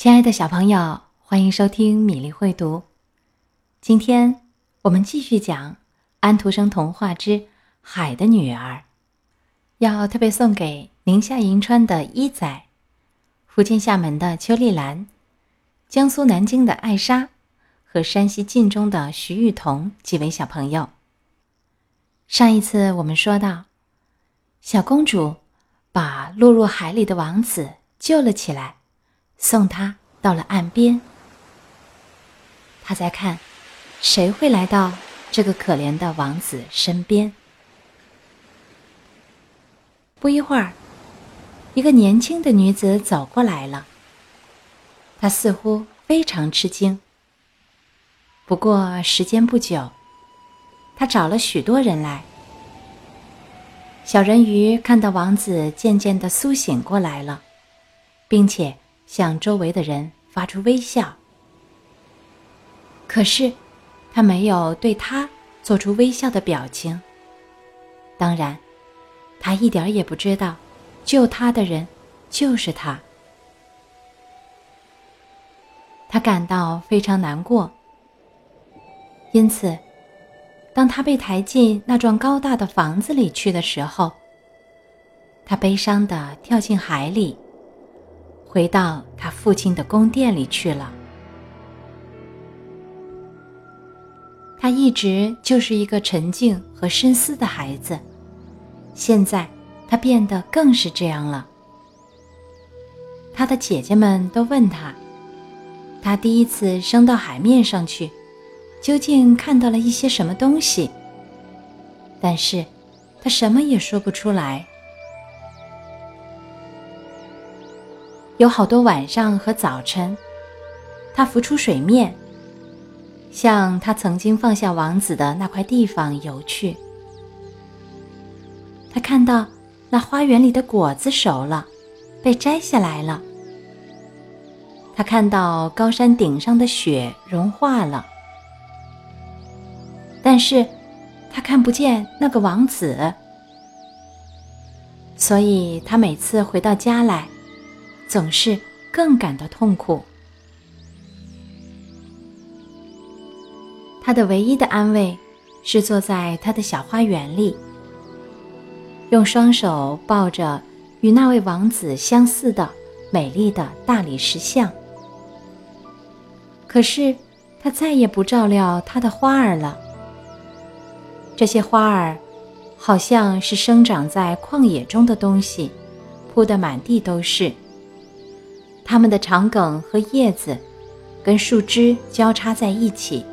亲爱的小朋友，欢迎收听米粒会读。今天我们继续讲安徒生童话之《海的女儿》，要特别送给宁夏银川的一仔、福建厦门的邱丽兰、江苏南京的艾莎和山西晋中的徐玉彤几位小朋友。上一次我们说到，小公主把落入海里的王子救了起来。送他到了岸边，他在看，谁会来到这个可怜的王子身边。不一会儿，一个年轻的女子走过来了。她似乎非常吃惊。不过时间不久，她找了许多人来。小人鱼看到王子渐渐的苏醒过来了，并且。向周围的人发出微笑，可是他没有对他做出微笑的表情。当然，他一点也不知道，救他的人就是他。他感到非常难过，因此，当他被抬进那幢高大的房子里去的时候，他悲伤的跳进海里。回到他父亲的宫殿里去了。他一直就是一个沉静和深思的孩子，现在他变得更是这样了。他的姐姐们都问他，他第一次升到海面上去，究竟看到了一些什么东西？但是，他什么也说不出来。有好多晚上和早晨，他浮出水面，向他曾经放下王子的那块地方游去。他看到那花园里的果子熟了，被摘下来了。他看到高山顶上的雪融化了，但是他看不见那个王子，所以他每次回到家来。总是更感到痛苦。他的唯一的安慰是坐在他的小花园里，用双手抱着与那位王子相似的美丽的大理石像。可是他再也不照料他的花儿了。这些花儿好像是生长在旷野中的东西，铺得满地都是。它们的长梗和叶子，跟树枝交叉在一起，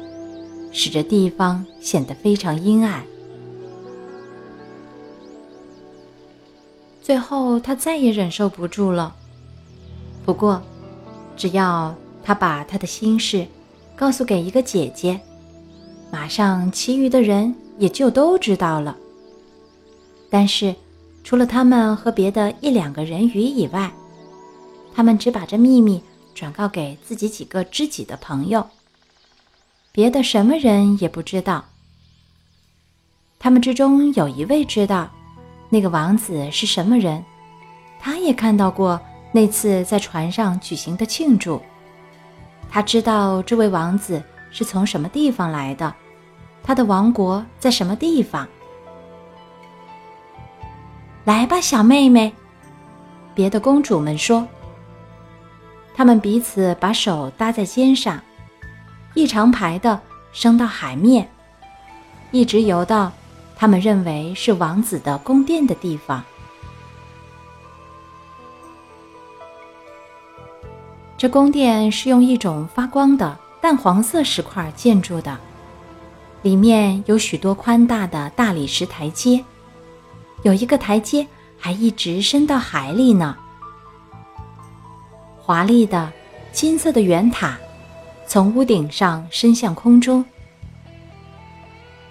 使这地方显得非常阴暗。最后，他再也忍受不住了。不过，只要他把他的心事告诉给一个姐姐，马上其余的人也就都知道了。但是，除了他们和别的一两个人鱼以外，他们只把这秘密转告给自己几个知己的朋友，别的什么人也不知道。他们之中有一位知道那个王子是什么人，他也看到过那次在船上举行的庆祝。他知道这位王子是从什么地方来的，他的王国在什么地方。来吧，小妹妹，别的公主们说。他们彼此把手搭在肩上，一长排的升到海面，一直游到他们认为是王子的宫殿的地方。这宫殿是用一种发光的淡黄色石块建筑的，里面有许多宽大的大理石台阶，有一个台阶还一直伸到海里呢。华丽的金色的圆塔从屋顶上伸向空中，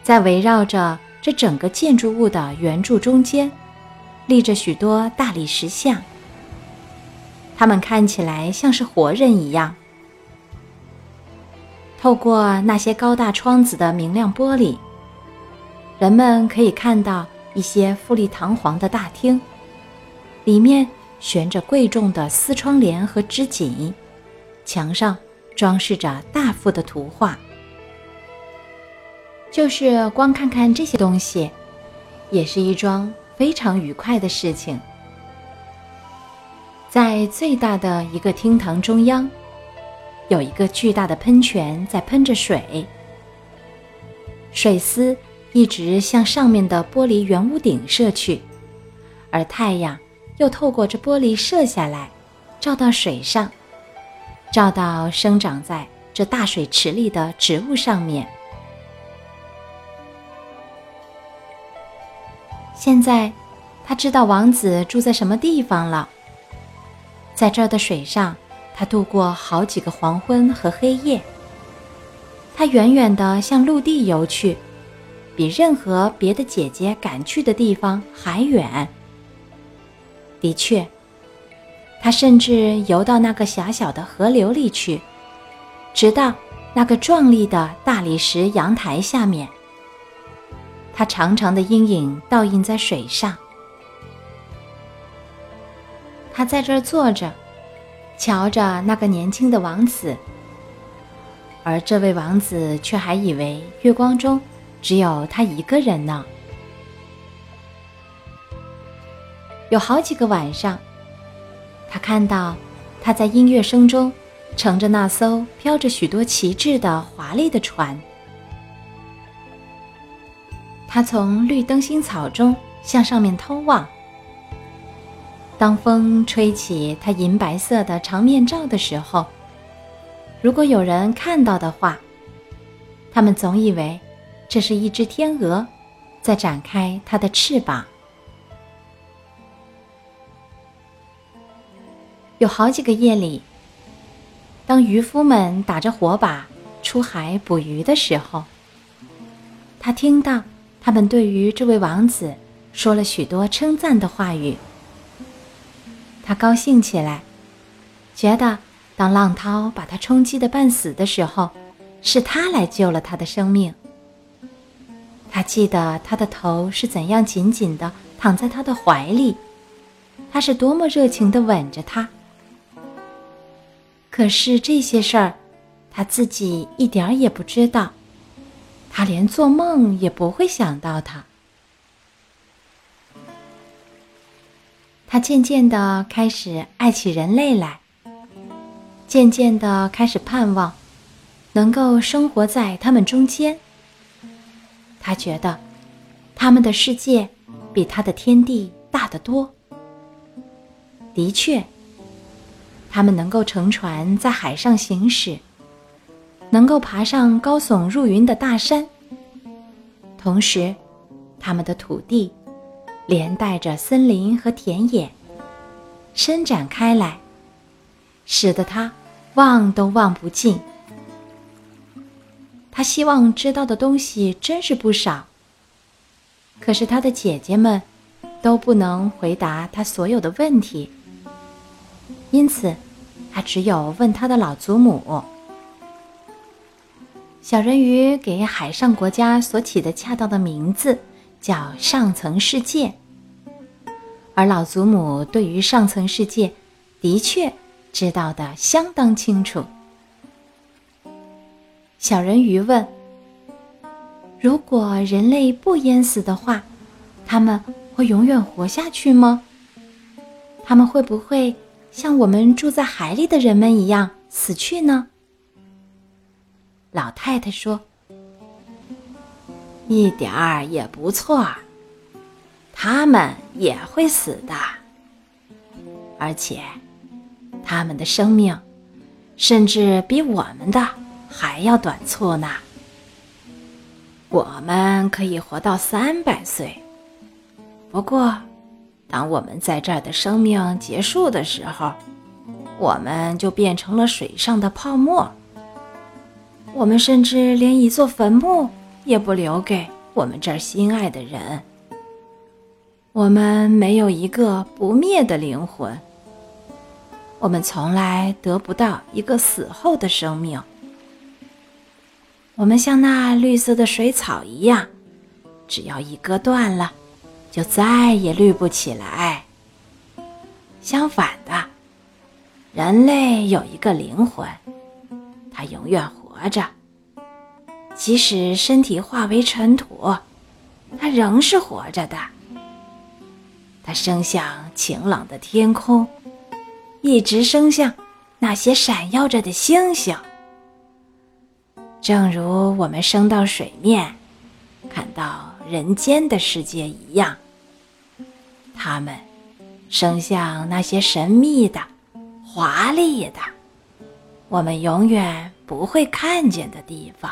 在围绕着这整个建筑物的圆柱中间，立着许多大理石像。它们看起来像是活人一样。透过那些高大窗子的明亮玻璃，人们可以看到一些富丽堂皇的大厅，里面。悬着贵重的丝窗帘和织锦，墙上装饰着大幅的图画。就是光看看这些东西，也是一桩非常愉快的事情。在最大的一个厅堂中央，有一个巨大的喷泉在喷着水，水丝一直向上面的玻璃圆屋顶射去，而太阳又透过这玻璃射下来，照到水上，照到生长在这大水池里的植物上面。现在，他知道王子住在什么地方了。在这儿的水上，他度过好几个黄昏和黑夜。他远远地向陆地游去，比任何别的姐姐敢去的地方还远。的确，他甚至游到那个狭小的河流里去，直到那个壮丽的大理石阳台下面。他长长的阴影倒映在水上。他在这儿坐着，瞧着那个年轻的王子，而这位王子却还以为月光中只有他一个人呢。有好几个晚上，他看到他在音乐声中乘着那艘飘着许多旗帜的华丽的船，他从绿灯芯草中向上面偷望。当风吹起他银白色的长面罩的时候，如果有人看到的话，他们总以为这是一只天鹅在展开它的翅膀。有好几个夜里，当渔夫们打着火把出海捕鱼的时候，他听到他们对于这位王子说了许多称赞的话语。他高兴起来，觉得当浪涛把他冲击的半死的时候，是他来救了他的生命。他记得他的头是怎样紧紧地躺在他的怀里，他是多么热情地吻着他。可是这些事儿，他自己一点儿也不知道，他连做梦也不会想到他。他渐渐地开始爱起人类来，渐渐地开始盼望能够生活在他们中间。他觉得他们的世界比他的天地大得多。的确，他们能够乘船在海上行驶，能够爬上高耸入云的大山，同时，他们的土地。连带着森林和田野，伸展开来，使得他望都望不尽。他希望知道的东西真是不少，可是他的姐姐们都不能回答他所有的问题，因此他只有问他的老祖母。小人鱼给海上国家所起的恰当的名字。叫上层世界，而老祖母对于上层世界的确知道的相当清楚。小人鱼问：“如果人类不淹死的话，他们会永远活下去吗？他们会不会像我们住在海里的人们一样死去呢？”老太太说。一点儿也不错，他们也会死的，而且他们的生命甚至比我们的还要短促呢。我们可以活到三百岁，不过当我们在这儿的生命结束的时候，我们就变成了水上的泡沫，我们甚至连一座坟墓。也不留给我们这儿心爱的人。我们没有一个不灭的灵魂。我们从来得不到一个死后的生命。我们像那绿色的水草一样，只要一割断了，就再也绿不起来。相反的，人类有一个灵魂，它永远活着，即使身体化为尘土，它仍是活着的。它升向晴朗的天空，一直升向那些闪耀着的星星。正如我们升到水面，看到人间的世界一样，它们升向那些神秘的。华丽的，我们永远不会看见的地方。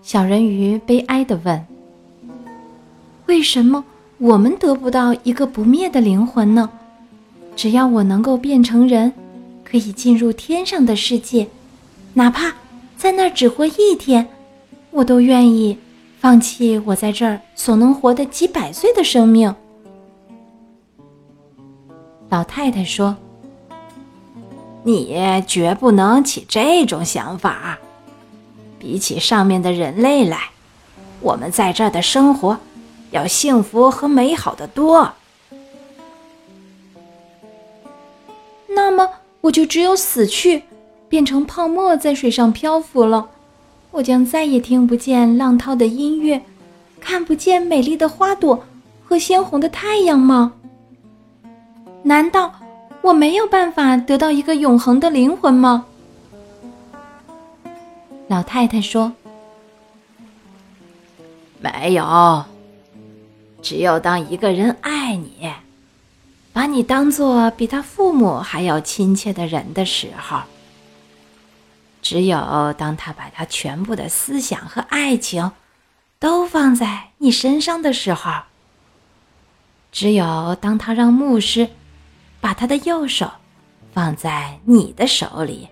小人鱼悲哀的问：“为什么我们得不到一个不灭的灵魂呢？只要我能够变成人，可以进入天上的世界，哪怕在那儿只活一天，我都愿意放弃我在这儿所能活的几百岁的生命。”老太太说：“你绝不能起这种想法。比起上面的人类来，我们在这儿的生活要幸福和美好的多。那么，我就只有死去，变成泡沫在水上漂浮了。我将再也听不见浪涛的音乐，看不见美丽的花朵和鲜红的太阳吗？”难道我没有办法得到一个永恒的灵魂吗？老太太说：“没有，只有当一个人爱你，把你当做比他父母还要亲切的人的时候，只有当他把他全部的思想和爱情都放在你身上的时候，只有当他让牧师。”把他的右手放在你的手里，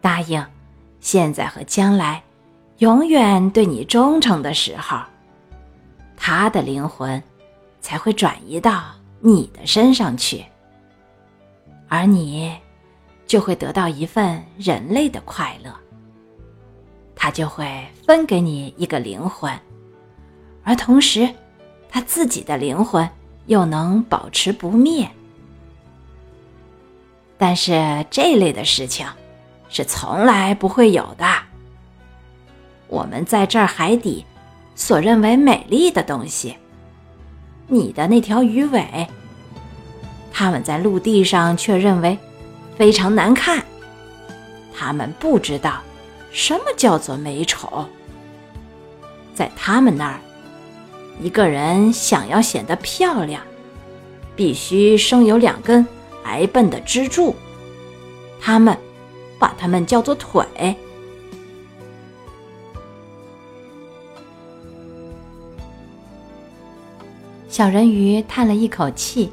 答应现在和将来永远对你忠诚的时候，他的灵魂才会转移到你的身上去，而你就会得到一份人类的快乐。他就会分给你一个灵魂，而同时，他自己的灵魂又能保持不灭。但是这类的事情是从来不会有的。我们在这儿海底所认为美丽的东西，你的那条鱼尾，他们在陆地上却认为非常难看。他们不知道什么叫做美丑。在他们那儿，一个人想要显得漂亮，必须生有两根。矮笨的支柱，他们把它们叫做腿。小人鱼叹了一口气，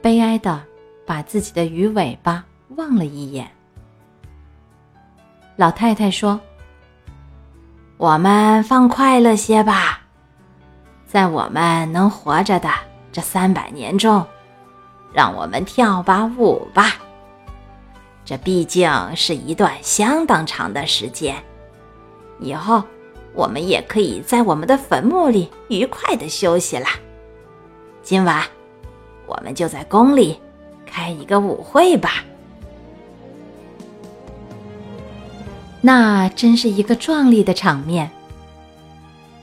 悲哀的把自己的鱼尾巴望了一眼。老太太说：“我们放快乐些吧，在我们能活着的这三百年中。”让我们跳把舞吧，这毕竟是一段相当长的时间。以后我们也可以在我们的坟墓里愉快的休息了。今晚我们就在宫里开一个舞会吧。那真是一个壮丽的场面，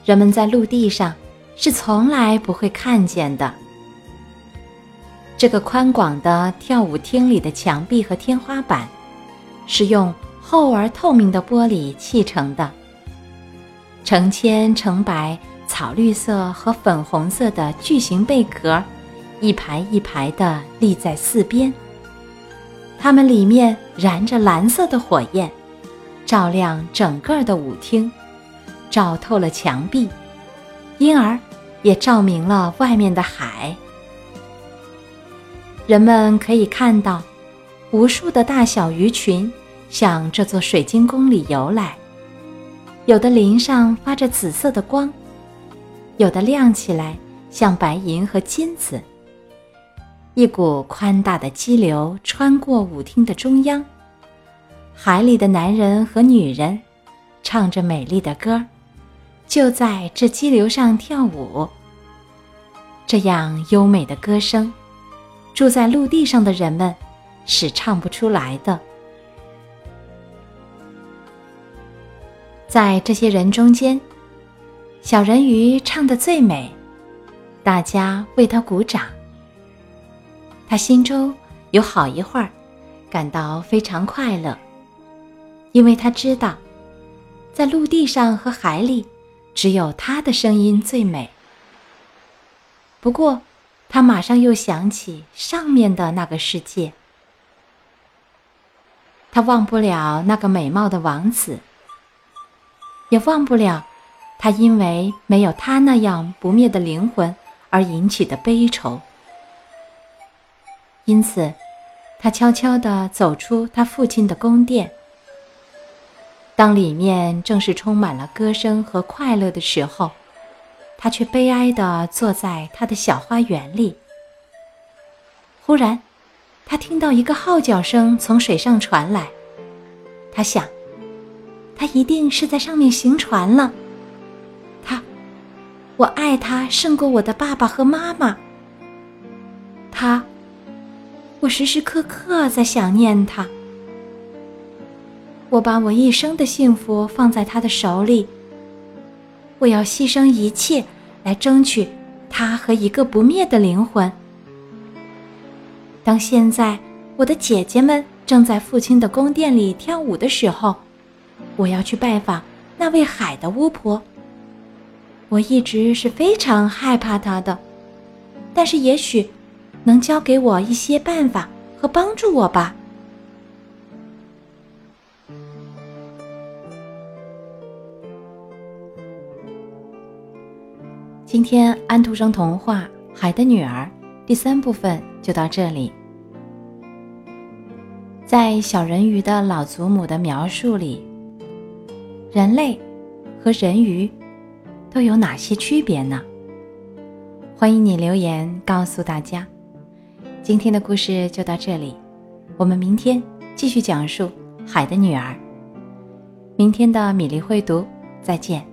人们在陆地上是从来不会看见的。这个宽广的跳舞厅里的墙壁和天花板，是用厚而透明的玻璃砌成的。成千成百草绿色和粉红色的巨型贝壳，一排一排地立在四边。它们里面燃着蓝色的火焰，照亮整个的舞厅，照透了墙壁，因而也照明了外面的海。人们可以看到，无数的大小鱼群向这座水晶宫里游来，有的鳞上发着紫色的光，有的亮起来像白银和金子。一股宽大的激流穿过舞厅的中央，海里的男人和女人唱着美丽的歌，就在这激流上跳舞。这样优美的歌声。住在陆地上的人们是唱不出来的。在这些人中间，小人鱼唱得最美，大家为他鼓掌。他心中有好一会儿感到非常快乐，因为他知道，在陆地上和海里，只有他的声音最美。不过，他马上又想起上面的那个世界，他忘不了那个美貌的王子。也忘不了，他因为没有他那样不灭的灵魂而引起的悲愁。因此，他悄悄地走出他父亲的宫殿。当里面正是充满了歌声和快乐的时候，他却悲哀地坐在他的小花园里。忽然，他听到一个号角声从水上传来，他想。他一定是在上面行船了。他，我爱他胜过我的爸爸和妈妈。他，我时时刻刻在想念他。我把我一生的幸福放在他的手里。我要牺牲一切来争取他和一个不灭的灵魂。当现在我的姐姐们正在父亲的宫殿里跳舞的时候。我要去拜访那位海的巫婆。我一直是非常害怕她的，但是也许能教给我一些办法和帮助我吧。今天安徒生童话《海的女儿》第三部分就到这里。在小人鱼的老祖母的描述里。人类和人鱼都有哪些区别呢？欢迎你留言告诉大家。今天的故事就到这里，我们明天继续讲述《海的女儿》。明天的米粒会读，再见。